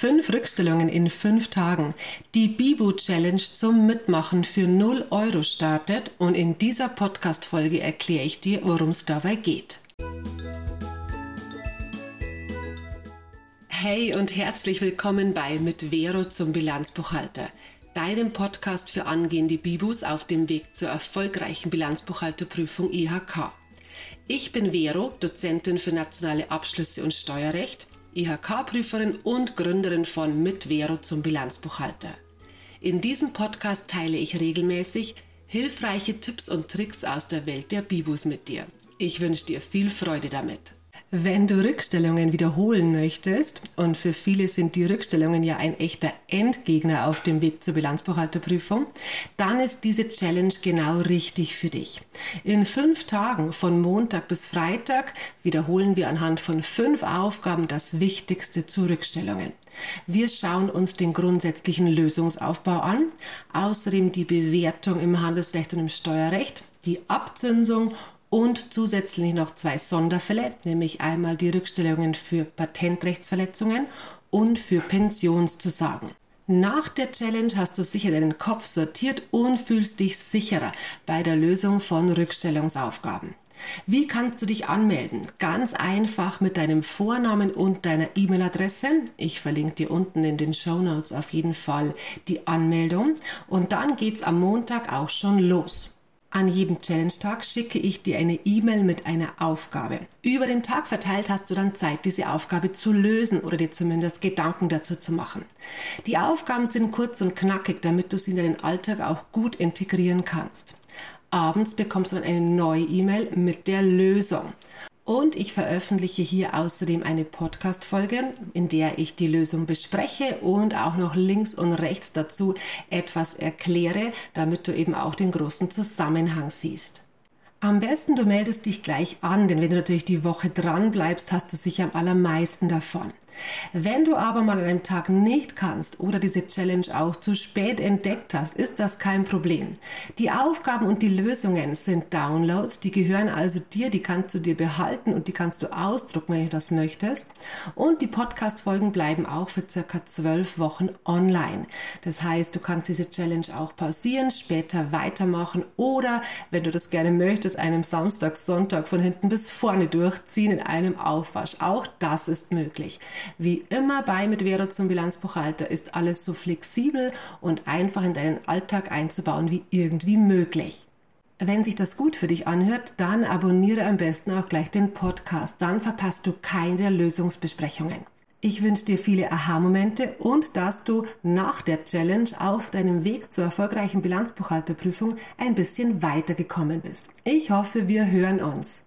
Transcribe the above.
Fünf Rückstellungen in fünf Tagen. Die Bibu Challenge zum Mitmachen für 0 Euro startet und in dieser Podcast-Folge erkläre ich dir, worum es dabei geht. Hey und herzlich willkommen bei Mit Vero zum Bilanzbuchhalter, deinem Podcast für angehende Bibus auf dem Weg zur erfolgreichen Bilanzbuchhalterprüfung IHK. Ich bin Vero, Dozentin für nationale Abschlüsse und Steuerrecht IHK-Prüferin und Gründerin von Mit Vero zum Bilanzbuchhalter. In diesem Podcast teile ich regelmäßig hilfreiche Tipps und Tricks aus der Welt der Bibus mit dir. Ich wünsche dir viel Freude damit. Wenn du Rückstellungen wiederholen möchtest, und für viele sind die Rückstellungen ja ein echter Endgegner auf dem Weg zur Bilanzbuchhalterprüfung, dann ist diese Challenge genau richtig für dich. In fünf Tagen von Montag bis Freitag wiederholen wir anhand von fünf Aufgaben das Wichtigste zu Rückstellungen. Wir schauen uns den grundsätzlichen Lösungsaufbau an, außerdem die Bewertung im Handelsrecht und im Steuerrecht, die Abzinsung und zusätzlich noch zwei Sonderfälle, nämlich einmal die Rückstellungen für Patentrechtsverletzungen und für Pensionszusagen. Nach der Challenge hast du sicher deinen Kopf sortiert und fühlst dich sicherer bei der Lösung von Rückstellungsaufgaben. Wie kannst du dich anmelden? Ganz einfach mit deinem Vornamen und deiner E-Mail-Adresse. Ich verlinke dir unten in den Show Notes auf jeden Fall die Anmeldung. Und dann geht's am Montag auch schon los. An jedem Challenge-Tag schicke ich dir eine E-Mail mit einer Aufgabe. Über den Tag verteilt hast du dann Zeit, diese Aufgabe zu lösen oder dir zumindest Gedanken dazu zu machen. Die Aufgaben sind kurz und knackig, damit du sie in deinen Alltag auch gut integrieren kannst. Abends bekommst du dann eine neue E-Mail mit der Lösung. Und ich veröffentliche hier außerdem eine Podcast-Folge, in der ich die Lösung bespreche und auch noch links und rechts dazu etwas erkläre, damit du eben auch den großen Zusammenhang siehst. Am besten du meldest dich gleich an, denn wenn du natürlich die Woche dran bleibst, hast du sicher am allermeisten davon. Wenn du aber mal an einem Tag nicht kannst oder diese Challenge auch zu spät entdeckt hast, ist das kein Problem. Die Aufgaben und die Lösungen sind Downloads, die gehören also dir, die kannst du dir behalten und die kannst du ausdrucken, wenn du das möchtest. Und die Podcast-Folgen bleiben auch für circa zwölf Wochen online. Das heißt, du kannst diese Challenge auch pausieren, später weitermachen oder, wenn du das gerne möchtest, es einem Samstag, Sonntag von hinten bis vorne durchziehen in einem Aufwasch. Auch das ist möglich. Wie immer bei mit Vero zum Bilanzbuchhalter ist alles so flexibel und einfach in deinen Alltag einzubauen wie irgendwie möglich. Wenn sich das gut für dich anhört, dann abonniere am besten auch gleich den Podcast. Dann verpasst du keine Lösungsbesprechungen. Ich wünsche dir viele Aha-Momente und dass du nach der Challenge auf deinem Weg zur erfolgreichen Bilanzbuchhalterprüfung ein bisschen weitergekommen bist. Ich hoffe, wir hören uns.